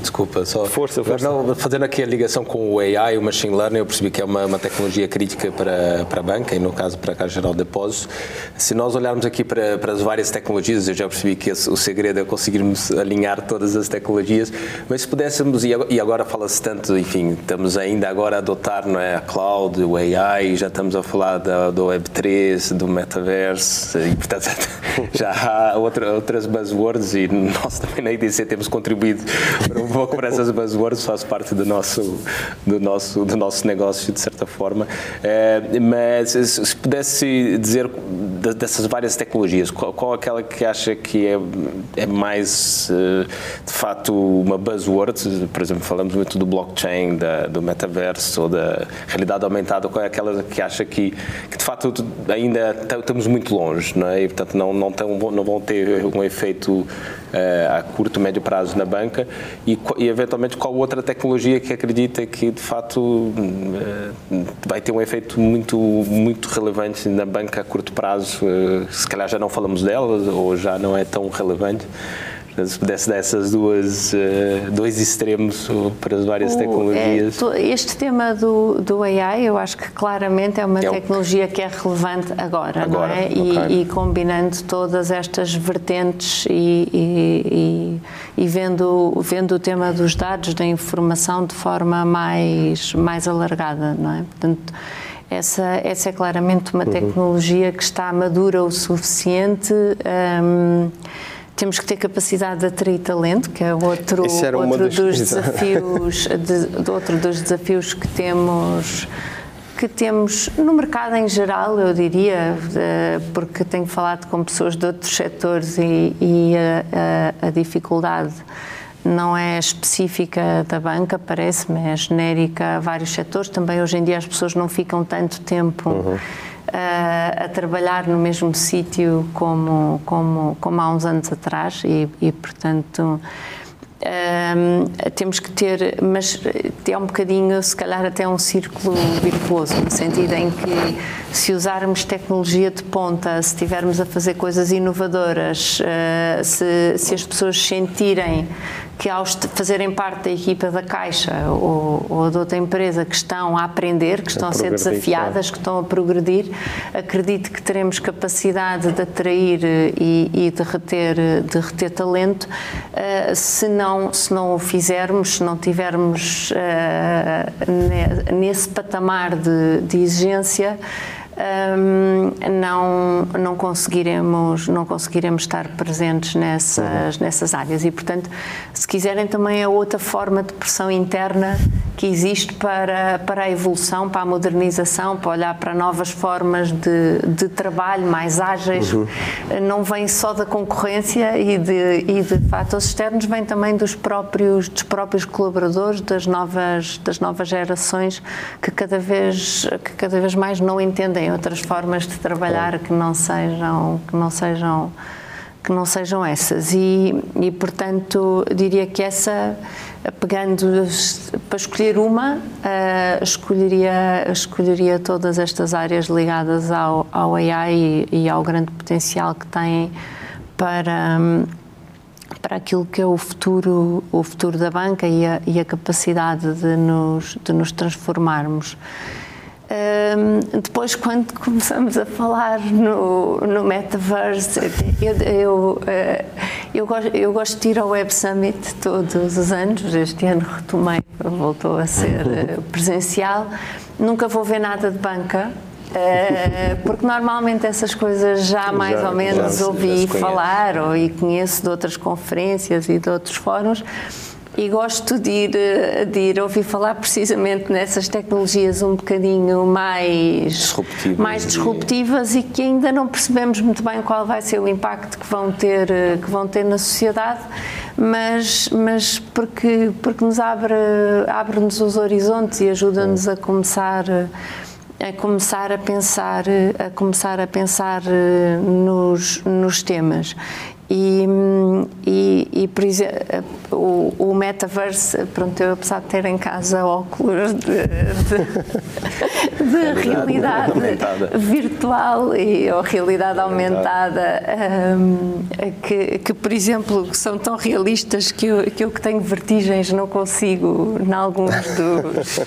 desculpa só força, força. Não, fazendo aqui a ligação com o AI, o Machine Learning eu percebi que é uma, uma tecnologia crítica para, para a banca e no caso para a Caixa Geral de Depósitos se nós olharmos aqui para, para as várias tecnologias eu já percebi que esse, o segredo é conseguirmos alinhar todas as tecnologias mas se pudéssemos, e agora fala-se tanto enfim, estamos ainda agora a adotar não é, a cloud, o AI, já estamos a falar da, do Web3, do metaverse, e portanto <laughs> já há outra, outras buzzwords e nós também na IDC temos contribuído para um pouco para essas buzzwords, faz parte do nosso, do nosso, do nosso negócio de certa forma. É, mas se pudesse dizer dessas várias tecnologias, qual, qual aquela que acha que é, é mais eh, de fato uma buzzword? Por exemplo, falamos muito do blockchain, da, do metaverse ou da realidade aumentada, qual é aquela que acha que, que de facto ainda estamos muito longe, não é? E, portanto, não, não, tão, não vão ter um efeito uh, a curto, médio prazo na banca e, e, eventualmente, qual outra tecnologia que acredita que, de facto, uh, vai ter um efeito muito, muito relevante na banca a curto prazo? Uh, se calhar já não falamos delas ou já não é tão relevante. Dessas duas uh, dois extremos para as várias o, tecnologias. É, este tema do, do AI, eu acho que claramente é uma é tecnologia que é relevante agora, agora não é? Okay. E, e, combinando todas estas vertentes e, e, e, vendo, vendo o tema dos dados, da informação de forma mais, mais alargada, não é? Portanto, essa, essa é claramente uma uhum. tecnologia que está madura o suficiente. Um, temos que ter capacidade de atrair talento, que é outro, outro dos desafios, de, de outro dos desafios que temos que temos no mercado em geral, eu diria, porque tenho falado com pessoas de outros setores e, e a, a, a, dificuldade não é específica da banca, parece-me, é genérica a vários setores. Também hoje em dia as pessoas não ficam tanto tempo. Uhum a, a trabalhar no mesmo sítio como, como, como há uns anos atrás e, e portanto, um, temos que ter, mas é um bocadinho, se calhar até um círculo virtuoso, no sentido em que se usarmos tecnologia de ponta, se estivermos a fazer coisas inovadoras, uh, se, se as pessoas sentirem que ao fazerem parte da equipa da Caixa ou, ou de outra empresa que estão a aprender, que estão a, a ser desafiadas, que estão a progredir, acredito que teremos capacidade de atrair eh, e, e de, reter, de reter talento. Uh, se, não, se não o fizermos, se não tivermos uh, nesse patamar de, de exigência, um, não, não, conseguiremos, não conseguiremos estar presentes nessas, uhum. nessas áreas. E, portanto, se quiserem, também é outra forma de pressão interna que existe para, para a evolução, para a modernização, para olhar para novas formas de, de trabalho mais ágeis. Uhum. Não vem só da concorrência e de, e de fatores externos, vem também dos próprios, dos próprios colaboradores, das novas, das novas gerações que cada, vez, que cada vez mais não entendem tem outras formas de trabalhar que não sejam que não sejam que não sejam essas. E, e portanto diria que essa pegando para escolher uma uh, escolheria escolheria todas estas áreas ligadas ao, ao AI e, e ao grande potencial que têm para para aquilo que é o futuro o futuro da banca e a, e a capacidade de nos de nos transformarmos um, depois, quando <laughs> começamos a falar no, no Metaverse, eu, eu, uh, eu, gosto, eu gosto de ir ao Web Summit todos os anos. Este ano retomei, voltou a ser uh, presencial. Nunca vou ver nada de banca, uh, <laughs> porque normalmente essas coisas já mais já, ou menos já, ouvi já falar ou, e conheço de outras conferências e de outros fóruns e gosto de ir, de ir ouvir falar precisamente nessas tecnologias um bocadinho mais disruptivas. mais disruptivas e que ainda não percebemos muito bem qual vai ser o impacto que vão ter, que vão ter na sociedade, mas, mas porque, porque nos abre, abre-nos os horizontes e ajuda-nos a começar a começar a pensar a começar a pensar eh, nos, nos temas e, e, e, por exemplo, o, o metaverse, pronto, eu apesar de ter em casa óculos de, de, <laughs> de é realidade virtual e ou realidade aumentada, um, que, que, por exemplo, são tão realistas que eu, que eu que tenho vertigens não consigo, em alguns dos. <laughs>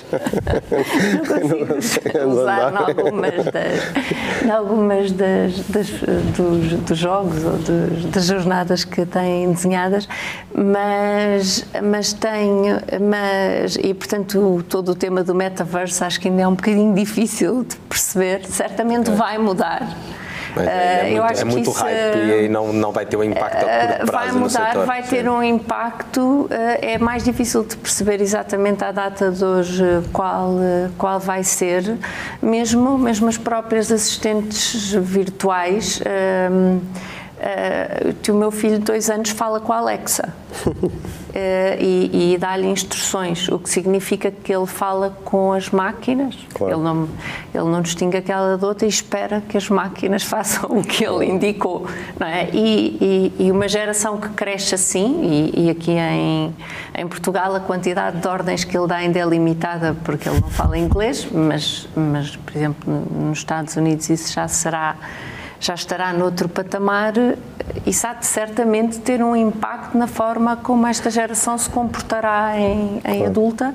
não consigo usar em algumas das, em algumas das, das dos, dos, jogos ou dos, das jornadas que têm desenhadas, mas, mas tenho, mas, e portanto todo o tema do metaverse acho que ainda é um bocadinho difícil de perceber, certamente é. vai mudar. É, é, eu muito, acho é muito isso, hype e não, não vai ter um impacto a curto prazo Vai mudar, vai ter um impacto, é mais difícil de perceber exatamente à data de hoje qual, qual vai ser, mesmo, mesmo as próprias assistentes virtuais Uh, que o meu filho de dois anos fala com a Alexa uh, <laughs> e, e dá-lhe instruções, o que significa que ele fala com as máquinas. Claro. Ele, não, ele não distingue aquela da outra e espera que as máquinas <laughs> façam o que ele indicou. Não é? e, e, e uma geração que cresce assim, e, aqui em, em Portugal a quantidade de ordens que ele dá ainda é limitada porque ele não fala inglês, mas, mas por exemplo, nos Estados Unidos isso já será já estará noutro patamar, isso há de certamente ter um impacto na forma como esta geração se comportará em, em claro. adulta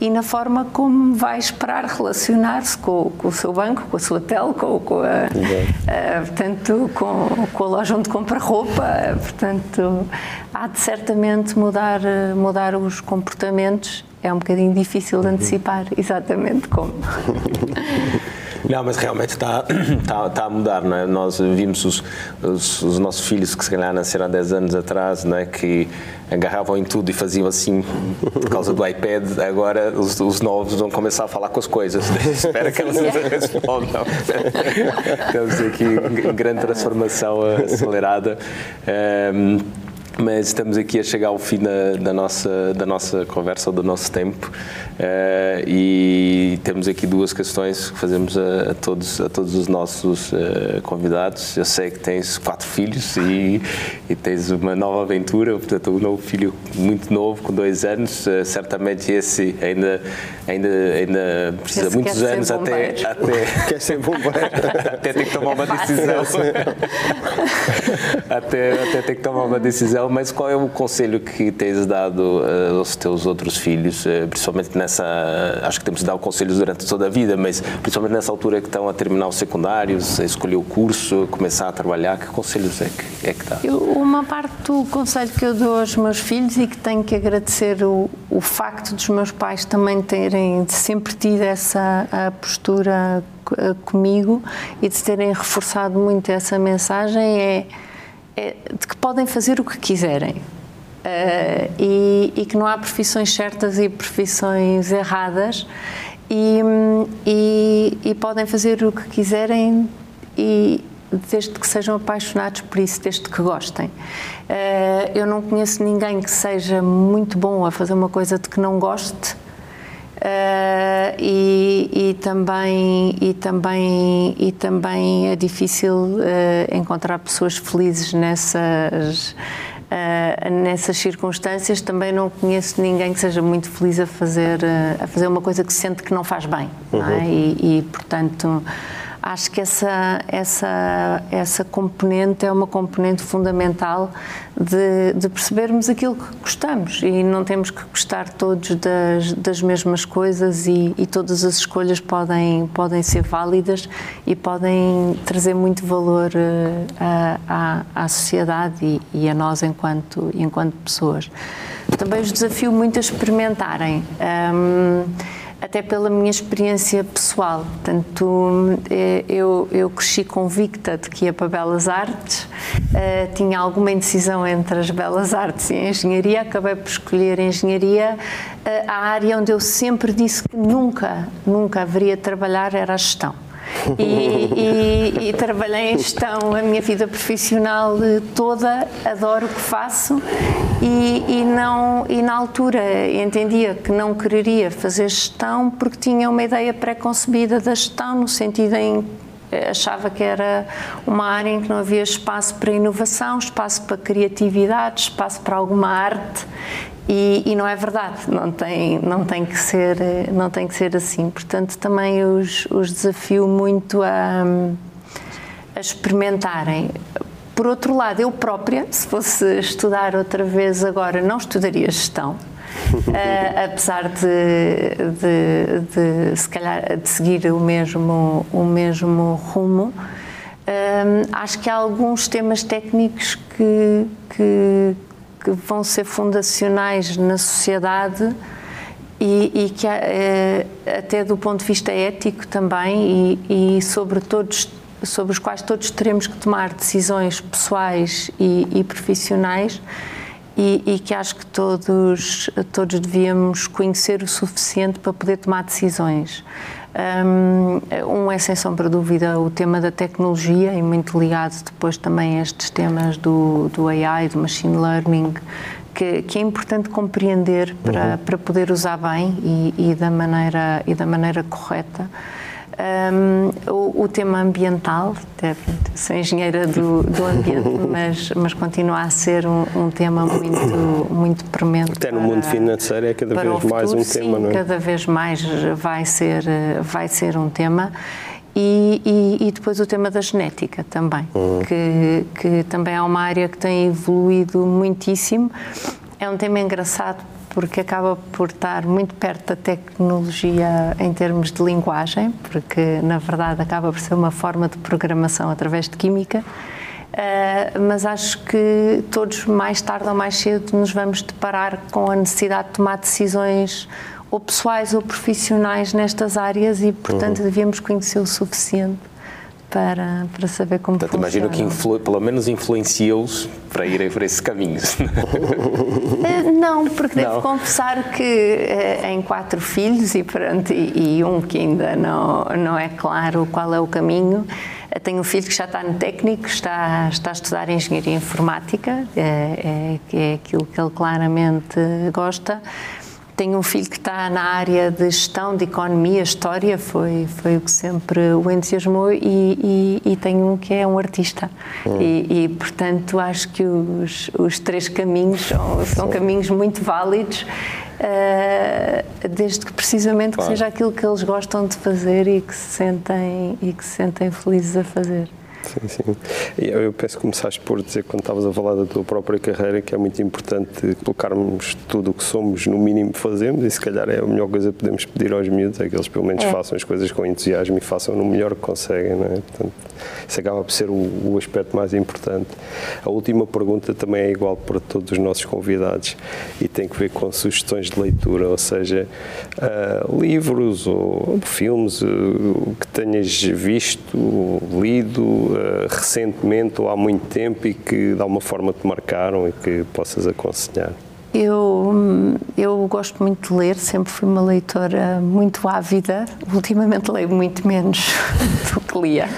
e na forma como vai esperar relacionar-se com, com, o seu banco, com a sua telco, com a, a, portanto, com, com, a loja onde compra roupa. Portanto, há de certamente mudar, mudar os comportamentos. É um bocadinho difícil de antecipar exatamente como. <laughs> Não, mas realmente está, está, <clears throat> está a mudar, não é? Nós vimos os, os, os, nossos filhos que se calhar nasceram há 10 anos atrás, não é? Que agarravam em tudo e faziam assim por causa do iPad. Agora os, os novos vão começar a falar com as coisas. <laughs> Espero que elas <laughs> respondam. Estamos aqui grande transformação acelerada. Um, mas estamos aqui a chegar ao fim da, da nossa, da nossa conversa, do nosso tempo, uh, e temos aqui duas questões que fazemos a, a todos, a todos os nossos uh, convidados. Eu sei que tens quatro filhos e, e, tens uma nova aventura, portanto, um novo filho muito novo, com dois anos, uh, certamente esse ainda, ainda, ainda precisa esse muitos anos até, até. <laughs> Quer ser bombeiro. até ter que tomar uma decisão. <laughs> até, até ter que tomar uma decisão mas qual é o conselho que tens dado uh, aos teus outros filhos, uh, principalmente nessa, uh, acho que temos de dar conselhos durante toda a vida, mas principalmente nessa altura que estão a terminar os secundários, a escolher o curso, começar a trabalhar, que conselhos é que, é que dá? Eu, uma parte do conselho que eu dou aos meus filhos e que tenho que agradecer o, o facto dos meus pais também terem sempre tido essa postura comigo e de terem reforçado muito essa mensagem é é de que podem fazer o que quiserem. Uh, e, e, que não há profissões certas e profissões erradas e, e, e, podem fazer o que quiserem e desde que sejam apaixonados por isso, desde que gostem. Uh, eu não conheço ninguém que seja muito bom a fazer uma coisa de que não goste Uh, e, e, também e também e também é difícil uh, encontrar pessoas felizes nessas uh, nessas circunstâncias também não conheço ninguém que seja muito feliz a fazer a fazer uma coisa que sente que não faz bem uhum. não é? Uhum. e, e portanto acho que essa, essa, essa componente é uma componente fundamental de, de, percebermos aquilo que gostamos e não temos que gostar todos das, das mesmas coisas e, e, todas as escolhas podem, podem ser válidas e podem trazer muito valor uh, à, à, sociedade e, e, a nós enquanto, enquanto pessoas. Também os desafio muito a experimentarem. Um, até pela minha experiência pessoal. Portanto, eh, eu, eu cresci convicta de que ia para Belas Artes, uh, tinha alguma indecisão entre as Belas Artes e a Engenharia, acabei por escolher a Engenharia. Uh, a área onde eu sempre disse que nunca, nunca haveria de trabalhar era a gestão. E, e, e, trabalhei em gestão a minha vida profissional toda, adoro o que faço e, e, não, e na altura entendia que não quereria fazer gestão porque tinha uma ideia pré-concebida da gestão, no sentido em achava que era uma área em que não havia espaço para inovação, espaço para criatividade, espaço para alguma arte e, e, não é verdade, não tem, não, tem que ser, não tem que ser assim. Portanto, também os, os desafio muito a, a experimentarem. Por outro lado, eu própria, se fosse estudar outra vez agora, não estudaria gestão, uh, apesar de, de, de, se calhar, de seguir o mesmo, o mesmo rumo. Uh, acho que há alguns temas técnicos que, que, que vão ser fundacionais na sociedade e, e que é, até do ponto de vista ético também e, e, sobre todos sobre os quais todos teremos que tomar decisões pessoais e, e profissionais e, e, que acho que todos todos devíamos conhecer o suficiente para poder tomar decisões um é sem sombra de dúvida o tema da tecnologia e muito ligado depois também a estes temas do, do AI, do machine learning, que, que é importante compreender para, uhum. para poder usar bem e, e, da maneira, e da maneira correta. Um, o, o, tema ambiental, sou engenheira do, do ambiente, <laughs> mas, mas continua a ser um, um, tema muito, muito premente. Até no mundo financeiro é cada vez futuro, mais um sim, tema, não é? Cada vez mais vai ser, vai ser um tema. e, e, e, depois o tema da genética também, uhum. que, que também é uma área que tem evoluído muitíssimo. É um tema engraçado porque acaba por estar muito perto da tecnologia em termos de linguagem, porque na verdade acaba por ser uma forma de programação através de química. Uh, mas acho que todos, mais tarde ou mais cedo, nos vamos deparar com a necessidade de tomar decisões ou pessoais ou profissionais nestas áreas e, portanto, uhum. devíamos conhecer o suficiente para, para saber como Portanto, funciona. imagino que influ, pelo menos influencia-os para irem por esses caminhos. <laughs> Eh, não, porque não. devo confessar que uh, em quatro filhos e, pronto, e, e, um que ainda não, não é claro qual é o caminho, uh, tenho um filho que já está no técnico, está, está a estudar Engenharia Informática, é, é, é aquilo que ele claramente gosta, tenho um filho que está na área de gestão, de economia, história, foi, foi o que sempre o entusiasmou, e, e, e tenho um que é um artista. Hum. E, e, portanto, acho que os, os três caminhos são, são caminhos muito válidos, uh, desde que precisamente claro. que seja aquilo que eles gostam de fazer e que se sentem, e que se sentem felizes a fazer. Sim, sim. Eu penso que começaste por dizer, quando estavas a falar da tua própria carreira, que é muito importante colocarmos tudo o que somos, no mínimo fazemos, e se calhar é a melhor coisa que podemos pedir aos miúdos, é que eles pelo menos é. façam as coisas com entusiasmo e façam no melhor que conseguem, não é? Portanto, isso acaba por ser o, o aspecto mais importante. A última pergunta também é igual para todos os nossos convidados e tem que ver com sugestões de leitura, ou seja, uh, livros ou filmes uh, que tenhas visto, lido, uh, recentemente ou há muito tempo e que de alguma forma te marcaram e que possas aconselhar? Eu, eu gosto muito de ler, sempre fui uma leitora muito ávida. Ultimamente leio muito menos <laughs> do que lia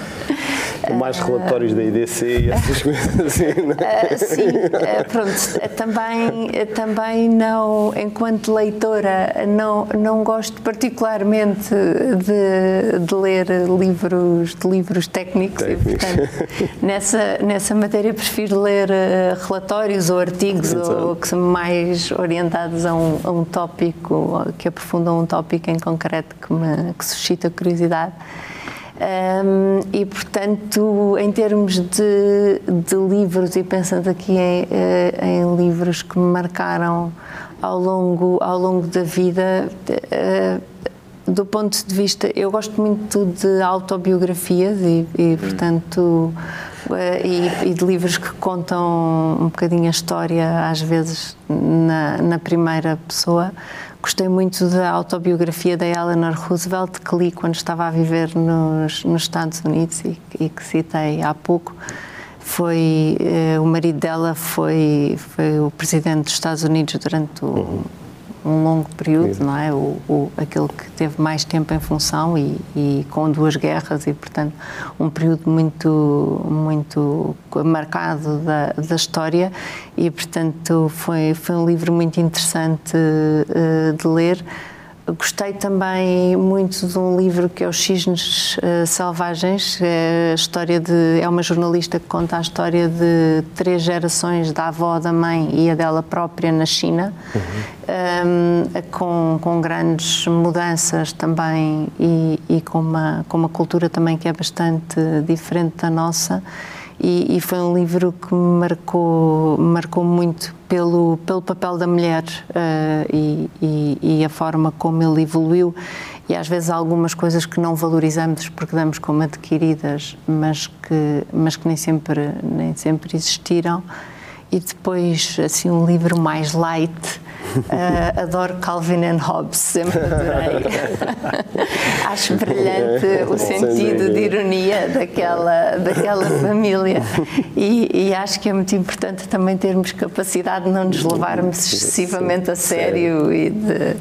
mais relatórios da IDC e essas <laughs> coisas assim, não é? Uh, sim, uh, pronto. Também, também não, enquanto leitora, não, não gosto particularmente de, de ler livros, de livros técnicos, técnicos. e, portanto, <laughs> nessa, nessa matéria prefiro ler relatórios ou artigos ou, que são mais orientados a um, a um tópico, que aprofundam um tópico em concreto que me que suscita curiosidade. Um, e, portanto, em termos de, de, livros, e pensando aqui em, eh, em, livros que me marcaram ao longo, ao longo da vida, uh, do ponto de vista, eu gosto muito de autobiografias e, e portanto, uh, e, e, de livros que contam um bocadinho a história, às vezes na, na primeira pessoa. Gostei muito da autobiografia da Eleanor Roosevelt, que li quando estava a viver nos, nos Estados Unidos e, e, que citei há pouco. Foi, eh, o marido dela foi, foi o presidente dos Estados Unidos durante o, uhum um longo período, não é? O, o, aquele que teve mais tempo em função e, e, com duas guerras e, portanto, um período muito, muito marcado da, da história e, portanto, foi, foi um livro muito interessante uh, de ler. Gostei também muito de um livro que é Os Cisnes uh, Selvagens. É, a história de, é uma jornalista que conta a história de três gerações da avó, da mãe e a dela própria na China, uhum. um, com, com grandes mudanças também e, e, com, uma, com uma cultura também que é bastante diferente da nossa e, e, foi um livro que me marcou, marcou muito pelo, pelo papel da mulher uh, e, e, e, a forma como ele evoluiu e às vezes algumas coisas que não valorizamos porque damos como adquiridas, mas que, mas que nem, sempre, nem sempre existiram. E depois, assim, um livro mais light, Uh, adoro Calvin and Hobbes, sempre adorei. <laughs> Acho brilhante o sentido de ironia daquela, daquela família. E, e, acho que é muito importante também termos capacidade de não nos levarmos excessivamente a sério e de,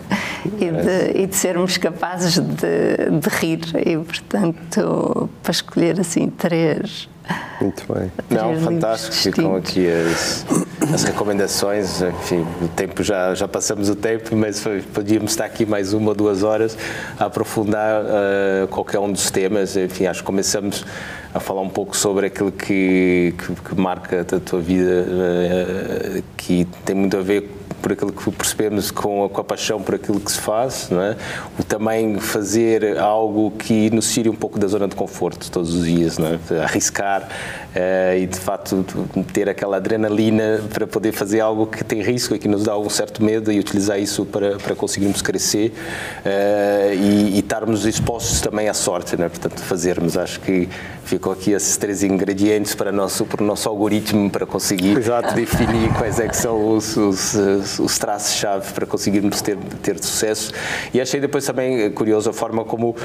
e de, e de sermos capazes de, de rir. E, portanto, para escolher assim três muito bem. Não, fantástico. Ficam aqui as, as recomendações. Enfim, o tempo já, já passamos o tempo, mas foi, podíamos estar aqui mais uma ou duas horas a aprofundar uh, qualquer um dos temas. Enfim, acho que começamos a falar um pouco sobre aquilo que, que, que marca a tua vida, uh, que tem muito a ver por aquilo que percebemos, com a, com a paixão por aquilo que se faz, não é? o também fazer algo que nos tire um pouco da zona de conforto todos os dias, não é? arriscar uh, e de facto ter aquela adrenalina para poder fazer algo que tem risco e que nos dá um certo medo e utilizar isso para, para conseguirmos crescer uh, e, e estarmos expostos também à sorte, não é? portanto fazermos, acho que ficou aqui esses três ingredientes para, nosso, para o nosso algoritmo para conseguir Exato. <laughs> definir quais é que são os, os, os traços-chave para conseguirmos ter, ter sucesso. E achei depois também curioso a forma como uh,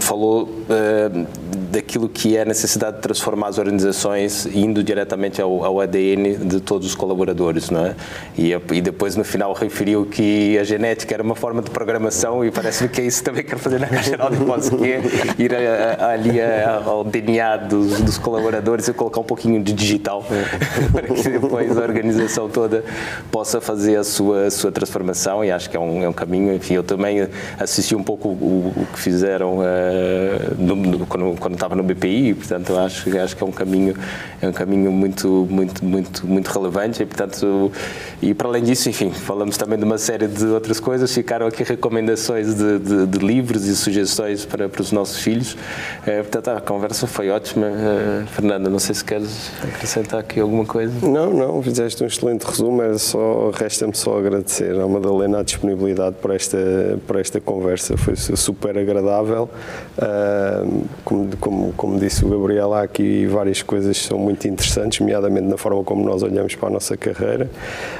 falou uh, daquilo que é a necessidade de transformar as organizações indo diretamente ao, ao ADN de todos os colaboradores, não é? E, e, depois no final referiu que a genética era uma forma de programação e parece-me que é isso também que quero fazer na Caixa Geral de Depósitos, que é ir a, a, ali a, ao DNA dos, dos, colaboradores e colocar um pouquinho de digital <laughs> para que depois a organização toda possa fazer a sua, a sua transformação e acho que é um, é um caminho, enfim, eu também assisti um pouco o, o que fizeram uh, no, no, quando, quando estava no BPI, portanto acho, acho que é um caminho é um caminho muito muito muito muito relevante e portanto e para além disso, enfim, falamos também de uma série de outras coisas, ficaram aqui recomendações de, de, de livros e sugestões para, para os nossos filhos, é, portanto a conversa foi ótima. Uh, Fernanda, não sei se queres acrescentar aqui alguma coisa. Não, não, fizeste um excelente resumo, era só, resta-me só agradecer à Madalena a disponibilidade para esta, para esta conversa, foi super agradável. Uh, como, como, como, disse o Gabriel, há aqui várias coisas que são muito interessantes, nomeadamente na forma como nós olhamos para a nossa carreira.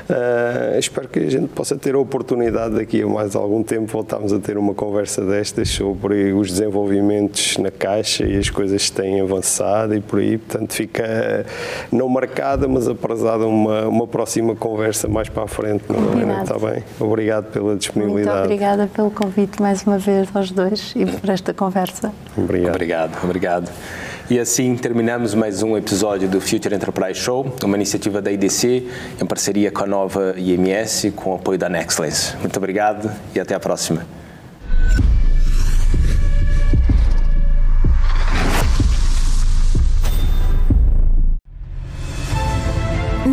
Uh, espero que a gente possa ter a oportunidade daqui a mais algum tempo voltarmos a ter uma conversa destas sobre os desenvolvimentos na Caixa e as coisas que têm avançado e por aí, portanto fica não marcada, mas aprazada uma, uma próxima conversa mais para a frente. Não Está bem? Obrigado pela disponibilidade. Muito obrigada pelo convite mais uma vez aos dois e por esta conversa. Obrigado. Obrigado, obrigado. E assim terminamos mais um episódio do Future Enterprise Show, uma iniciativa da IDC em parceria com a nova IMS, com o apoio da Nextlens. Muito obrigado e até a próxima.